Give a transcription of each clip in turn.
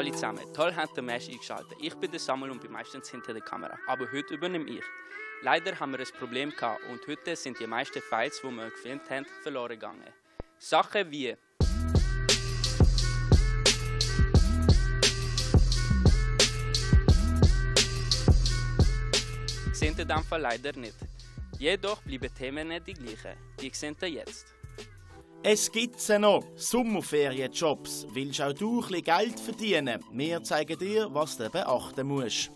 alle zusammen. Toll habt ihr Mesh eingeschaltet. Ich bin der Samuel und bin meistens hinter der Kamera. Aber heute übernehme ich. Leider haben wir ein Problem gehabt und heute sind die meisten Files, die wir gefilmt haben, verloren gegangen. Sachen wie sehen ihr dann leider nicht. Jedoch bleiben Themen nicht die gleichen. Die sehen ihr jetzt. Es gibt sie noch, Sommerferienjobs. Willst auch du ein Geld verdienen? Wir zeigen dir, was du beachten musst.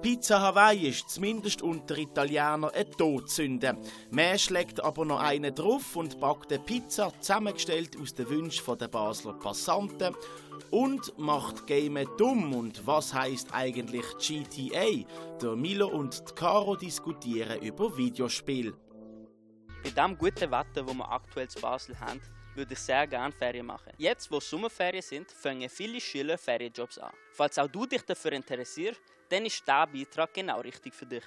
Pizza Hawaii ist zumindest unter Italienern eine Todsünde. Man schlägt aber noch einen drauf und backt eine Pizza zusammengestellt aus den Wünschen der Basler Passanten und macht Game dumm. Und was heißt eigentlich GTA? Der Milo und Caro diskutieren über Videospiele. Bei dem guten Wetter, das wir aktuell zu Basel haben, würde ich sehr gerne Ferien machen. Jetzt, wo Sommerferien sind, fangen viele Schüler Ferienjobs an. Falls auch du dich dafür interessierst, dann ist dieser Beitrag genau richtig für dich.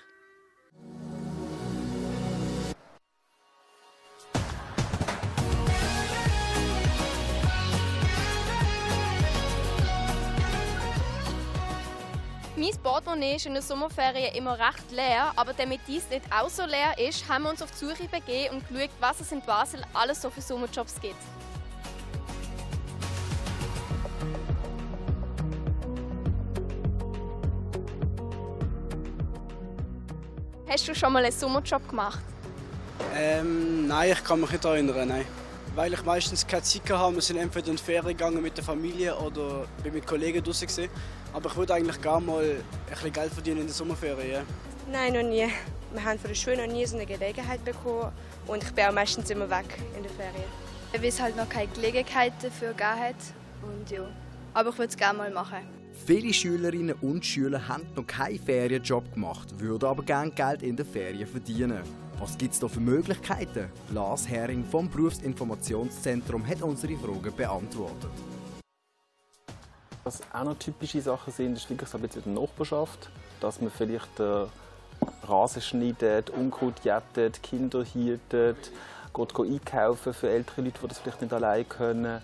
Mein Portemonnaie ist in der Sommerferien immer recht leer, aber damit dies nicht auch so leer ist, haben wir uns auf die Suche begeben und geschaut, was es in Basel alles so für Sommerjobs gibt. Hast du schon mal einen Sommerjob gemacht? Ähm, nein, ich kann mich nicht erinnern, nein. Weil ich meistens keine Zeit hatte, wir sind entweder in die Ferien gegangen mit der Familie oder bin mit Kollegen draußen. Aber ich würde eigentlich gerne mal ein bisschen Geld verdienen in der Sommerferien. Nein, noch nie. Wir haben von der Schule noch nie so eine Gelegenheit bekommen und ich bin auch meistens immer weg in der Ferien. Weil es halt noch keine Gelegenheit dafür gegeben hat. Und ja. Aber ich würde es gerne mal machen. Viele Schülerinnen und Schüler haben noch keinen Ferienjob gemacht, würden aber gerne Geld in den Ferien verdienen. Was gibt es da für Möglichkeiten? Lars Hering vom Berufsinformationszentrum hat unsere Fragen beantwortet. Was auch noch typische Sachen sind, ist wirklich so ein bisschen der Nachbarschaft, dass man vielleicht äh, Rasen schneidet, Unkraut jettet, Kinder hieltet, geht einkaufen für ältere Leute, die das vielleicht nicht allein können.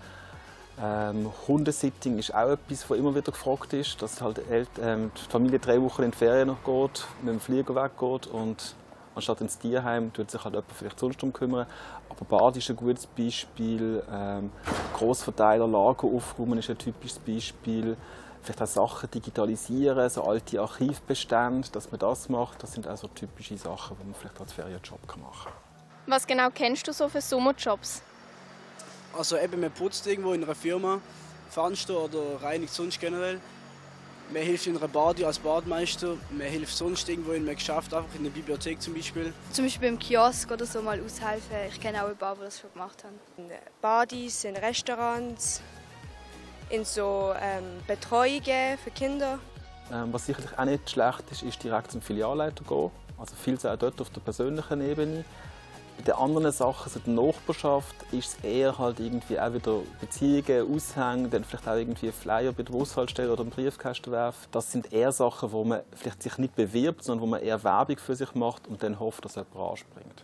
Ähm, Hundesitting ist auch etwas, was immer wieder gefragt ist, dass halt ähm, die Familie drei Wochen in die Ferien noch geht, mit dem Flieger weggeht und anstatt ins Tierheim tut sich halt jemand vielleicht sonst darum kümmern. Aber Bad ist ein gutes Beispiel, ähm, Grossverteiler, Lager aufräumen ist ein typisches Beispiel. Vielleicht auch Sachen digitalisieren, so alte Archivbestände, dass man das macht. Das sind auch so typische Sachen, die man vielleicht als Ferienjob machen kann. Was genau kennst du so für Sommerjobs? Also eben, man putzt irgendwo in einer Firma, Fenster oder reinigt sonst generell. Man hilft in einer Badi als Badmeister, man hilft sonst irgendwo in einem Geschäft, einfach in der Bibliothek zum Beispiel. Zum Beispiel im Kiosk oder so mal aushelfen. Ich kenne auch ein paar, die das schon gemacht haben. In Badis, in Restaurants, in so ähm, Betreuungen für Kinder. Ähm, was sicherlich auch nicht schlecht ist, ist direkt zum Filialleiter gehen. Also viel auch dort auf der persönlichen Ebene. Bei den anderen Sachen, so der Nachbarschaft, ist es eher halt irgendwie auch wieder Beziehungen, Aushängen, dann vielleicht auch irgendwie Flyer bei der Bushaltestelle oder im Briefkasten werfen. Das sind eher Sachen, wo man vielleicht sich nicht bewirbt, sondern wo man eher Werbung für sich macht und dann hofft, dass jemand anspringt.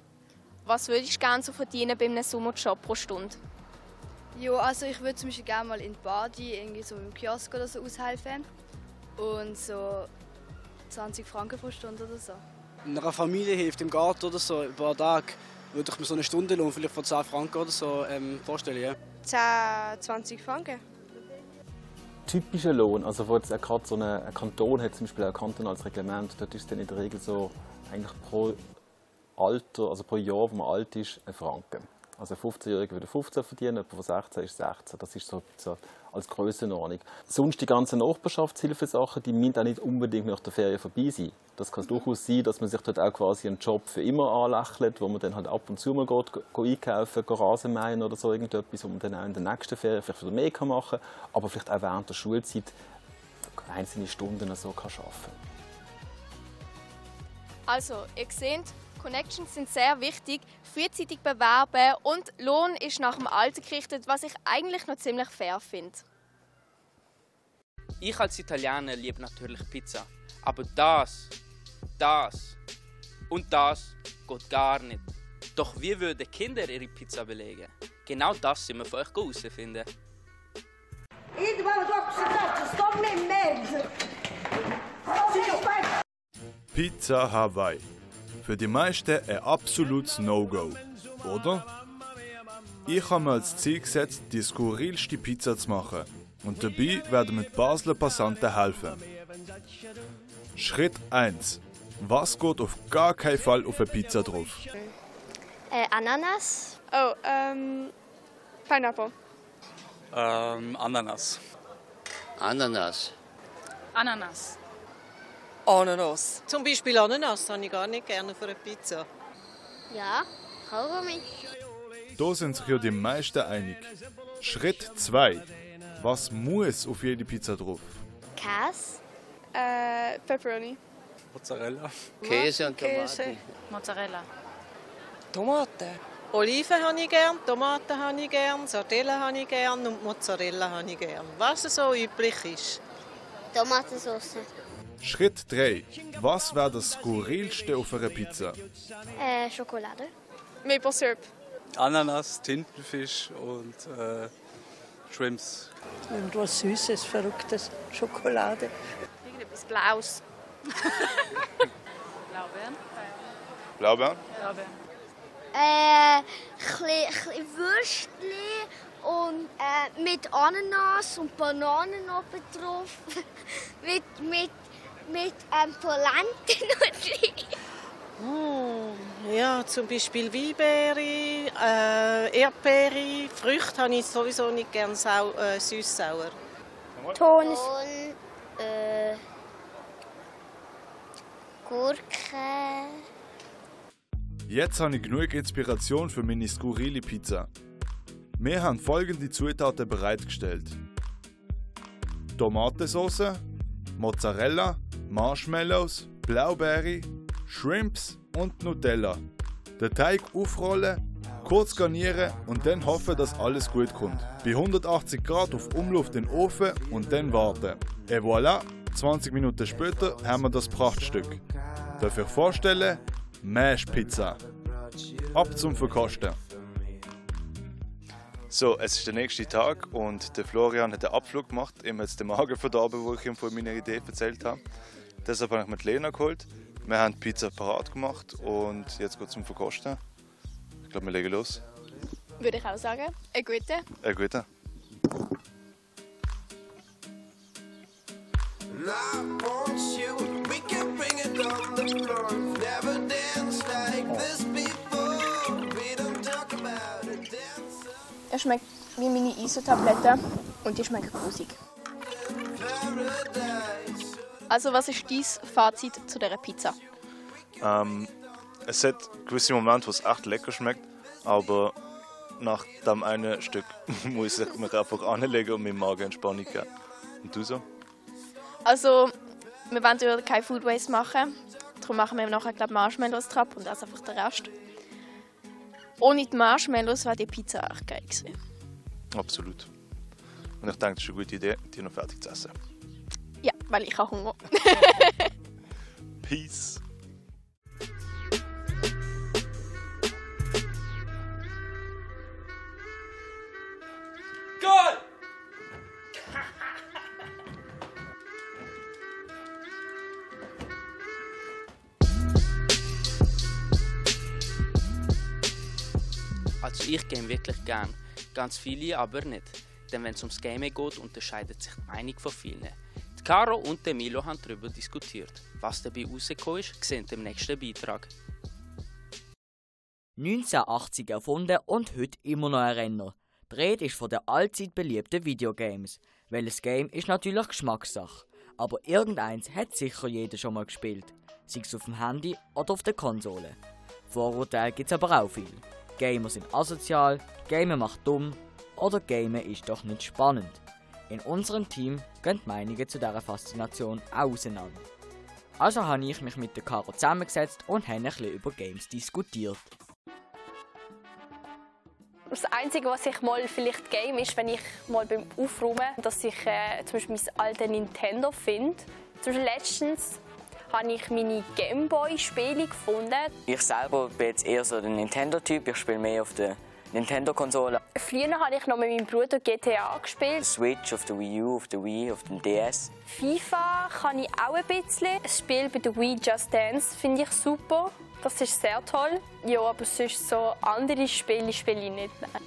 Was würdest du gerne so verdienen bei einem Sommerjob pro Stunde? Ja, also ich würde zum Beispiel gerne mal in die Badi, irgendwie so im Kiosk oder so aushelfen. Und so 20 Franken pro Stunde oder so. In einer Familie hilft im Garten oder so, ein paar Tage würde ich mir so eine Stunde Lohn vielleicht von 10 Franken oder so ähm, vorstellen. Ja. 10, 20 Franken. Typischer Lohn, also wo jetzt gerade so eine, ein Kanton hat zum Beispiel ein kantonales Reglement, dort ist es dann in der Regel so eigentlich pro Alter, also pro Jahr, wo man alt ist, ein Franken. Also ein 15-Jähriger würde 15 verdienen, jemand von 16 ist 16. Das ist so, so als Grössenordnung. Sonst die ganzen Nachbarschaftshilfesachen, die müssen auch nicht unbedingt nach der Ferien vorbei sein. Das kann durchaus sein, dass man sich dort auch quasi einen Job für immer anlächelt, wo man dann halt ab und zu mal geht, geht einkaufen, geht Rasenmähen oder so irgendetwas, wo man dann auch in der nächsten Ferien vielleicht wieder mehr machen kann, aber vielleicht auch während der Schulzeit einzelne Stunden so kann arbeiten kann. Also, ihr seht, Connections sind sehr wichtig, frühzeitig bewerben und Lohn ist nach dem Alter gerichtet, was ich eigentlich noch ziemlich fair finde. Ich als Italiener liebe natürlich Pizza. Aber das, das und das geht gar nicht. Doch wie würden Kinder ihre Pizza belegen? Genau das sind wir für euch herausfinden. Pizza Hawaii. Für die meisten ein absolutes No-Go, oder? Ich habe mir als Ziel gesetzt, die skurrilste Pizza zu machen. Und dabei werden die Basler Passanten helfen. Schritt 1. Was geht auf gar keinen Fall auf eine Pizza drauf? Äh, Ananas. Oh, ähm, Pineapple. Ähm, Ananas. Ananas. Ananas. Ananas. Zum Beispiel Ananas habe ich gar nicht gerne auf einer Pizza. Ja, Kaugummi. Da sind sich ja die meisten einig. Schritt 2. Was muss auf jede Pizza drauf? Käse. Äh, Pepperoni. Mozzarella. Käse und Käse. Tomaten. Mozzarella. Tomaten. Oliven habe ich gern, Tomaten habe ich gern, Sardellen habe ich gern und Mozzarella habe ich gern. Was so üblich ist. Tomatensauce. Schritt 3. Was wäre das skurrilste auf einer Pizza? Äh, Schokolade. Maple Syrup. Ananas, Tintenfisch und äh, Shrimps. Irgendwas Süßes, Verrücktes, Schokolade. Irgendetwas Blaues. Blaubeeren. Blaubeeren? Blaubeeren. Äh, chli, chli Würstchen und äh, mit Ananas und Bananen oben drauf. mit mit, mit ähm, Polenten Mm, ja, zum Beispiel Weinbeere, äh, Erdbeere, Früchte habe ich sowieso nicht gern sau äh, süß-sauer. Ton. Äh, Gurke. Jetzt habe ich genug Inspiration für meine skurrile Pizza. Wir haben folgende Zutaten bereitgestellt: Tomatensauce, Mozzarella, Marshmallows, Blaubeere, Shrimps und Nutella. Den Teig aufrollen, kurz garnieren und dann hoffen, dass alles gut kommt. Bei 180 Grad auf Umluft in den Ofen und dann warten. Et voilà, 20 Minuten später haben wir das Prachtstück. Darf ich vorstellen? Mash Pizza. Ab zum Verkosten. So, es ist der nächste Tag und der Florian hat einen Abflug gemacht. Ihm hat den Magen verdorben, wo ich ihm von meiner Idee erzählt habe. Deshalb habe ich mir die Lena geholt. Wir haben die Pizza parat gemacht und jetzt geht es zum Verkosten. Ich glaube, wir legen los. Würde ich auch sagen. Eine gute. Ein guter. Er schmeckt wie meine ISO-Tabletten und die schmeckt grusig. Also, was ist dein Fazit zu dieser Pizza? Ähm, es hat gewisse Momente, wo es echt lecker schmeckt, aber nach dem einen Stück muss ich mich einfach anlegen und meinem Magen Entspannung geben. Und du so? Also, wir wollen ja kein Food Waste machen. Darum machen wir nachher glaub, Marshmallows drauf und das einfach den Rest. Ohne die Marshmallows wäre die Pizza echt geil gewesen. Absolut. Und ich denke, das ist eine gute Idee, die noch fertig zu essen. Ja, weil ich habe Hunger. Peace. Goal! Also ich game wirklich gern, ganz viele aber nicht. Denn wenn es ums Gaming geht, unterscheidet sich die Meinung von vielen. Caro und der Milo haben darüber diskutiert. Was dabei rausgekommen ist, sehen im nächsten Beitrag. 1980 erfunden und heute immer noch ein Renner. Die Rede ist von den allzeit beliebten Videogames. Welches Game ist natürlich Geschmackssache. Aber irgendeins hat sicher jeder schon mal gespielt. Sei es auf dem Handy oder auf der Konsole. Vorurteile gibt es aber auch viel. Gamer sind asozial, Gamer macht dumm oder Gamer ist doch nicht spannend. In unserem Team gehen die Meinungen zu dieser Faszination auseinander. Also habe ich mich mit der Caro zusammengesetzt und haben ein bisschen über Games diskutiert. Das Einzige, was ich mal vielleicht game, ist, wenn ich mal beim Aufräumen, dass ich äh, zum Beispiel mein altes Nintendo finde. Zum Beispiel letztens habe ich meine Gameboy-Spiele gefunden. Ich selber bin jetzt eher so der Nintendo-Typ. Ich spiele mehr auf der Nintendo-Konsole. Früher habe ich noch mit meinem Bruder GTA gespielt. Switch, auf der Wii U, auf der Wii, auf dem DS. FIFA kann ich auch ein bisschen. Das Spiel bei der Wii Just Dance finde ich super. Das ist sehr toll. Ja, aber sonst so andere Spiele spiele ich nicht. Nein.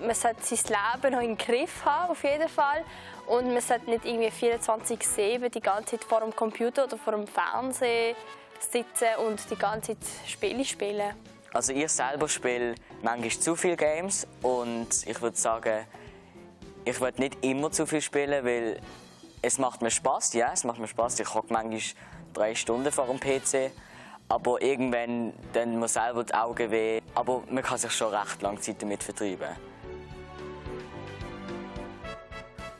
Man sollte sein Leben noch im Griff haben, auf jeden Fall. Und man sollte nicht irgendwie 24-7 die ganze Zeit vor dem Computer oder vor dem Fernsehen sitzen und die ganze Zeit Spiele spielen. Also ich selber spiele manchmal zu viele Games und ich würde sagen, ich würde nicht immer zu viel spielen, weil es macht mir Spaß. Ja, es macht mir Spaß. Ich hocke manchmal drei Stunden vor dem PC, aber irgendwann dann mir selber die Augen weh. Aber man kann sich schon recht lange Zeit damit vertreiben.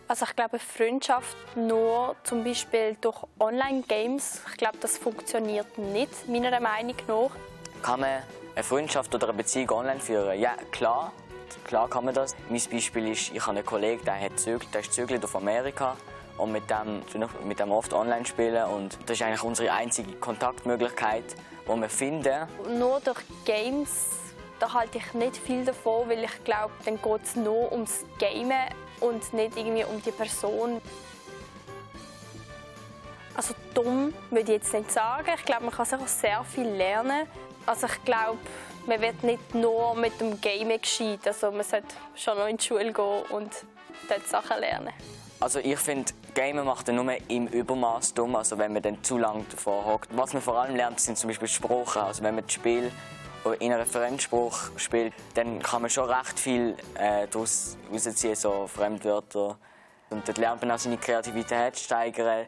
Also ich glaube, Freundschaft nur zum Beispiel durch Online-Games, ich glaube, das funktioniert nicht, meiner Meinung nach. Kann man eine Freundschaft oder eine Beziehung online führen? Ja, klar. Klar kann man das. Mein Beispiel ist, ich habe einen Kollegen, der, hat Zögel, der ist zögelt auf Amerika und mit dem, mit dem oft online spielen und das ist eigentlich unsere einzige Kontaktmöglichkeit, die wir finden. Nur durch Games da halte ich nicht viel davon, weil ich glaube, dann geht es nur ums Gamen und nicht irgendwie um die Person. Also dumm würde ich jetzt nicht sagen. Ich glaube, man kann sicher sehr viel lernen. Also ich glaube, man wird nicht nur mit dem Gamen gescheit. Also man sollte schon noch in die Schule gehen und dort Sachen lernen. Also ich finde, Gamen macht dann nur im Übermaß dumm, also wenn man dann zu lange davor hockt. Was man vor allem lernt, sind zum Beispiel Sprachen. Also wenn man das Spiel in einer Fremdsprache spielt, dann kann man schon recht viel äh, daraus rausziehen, so Fremdwörter. Und dort lernt man auch seine Kreativität steigern,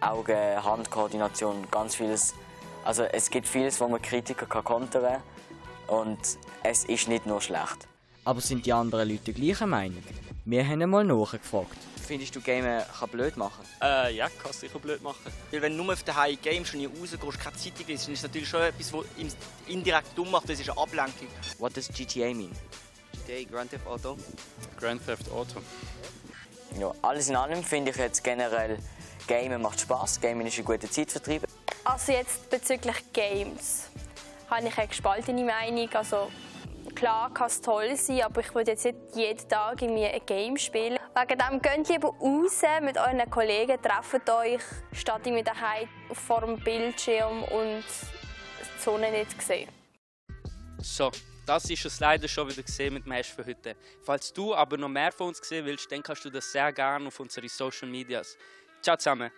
Augen, Handkoordination, ganz vieles. Also es gibt vieles, wo man Kritiker kann kontern kann und es ist nicht nur schlecht. Aber sind die anderen Leute gleicher Meinung? Wir haben einmal nachgefragt. Findest du Gamen kann blöd machen? Äh, ja, kann sicher blöd machen. Weil wenn du nur auf daheim games und nie rausgehst, keine Zeitung liest, dann ist es natürlich schon etwas, was indirekt dumm macht. Das ist eine Ablenkung. What does GTA mean? GTA, Grand Theft Auto. Grand Theft Auto. Ja, alles in allem finde ich jetzt generell, Gamen macht Spaß. Gamen ist ein guter Zeitvertreib. Also jetzt bezüglich Games habe ich eine gespaltene Meinung. Also klar kann es toll sein, aber ich würde jetzt nicht jeden Tag irgendwie ein Game spielen. Wegen dem geht lieber raus mit euren Kollegen, trefft euch, statt irgendwie daheim vor dem Bildschirm und die Sonne nicht sehen. So, das ist es leider schon wieder gesehen mit dem Hash für heute. Falls du aber noch mehr von uns sehen willst, dann kannst du das sehr gerne auf unsere Social Medias. Ciao zusammen!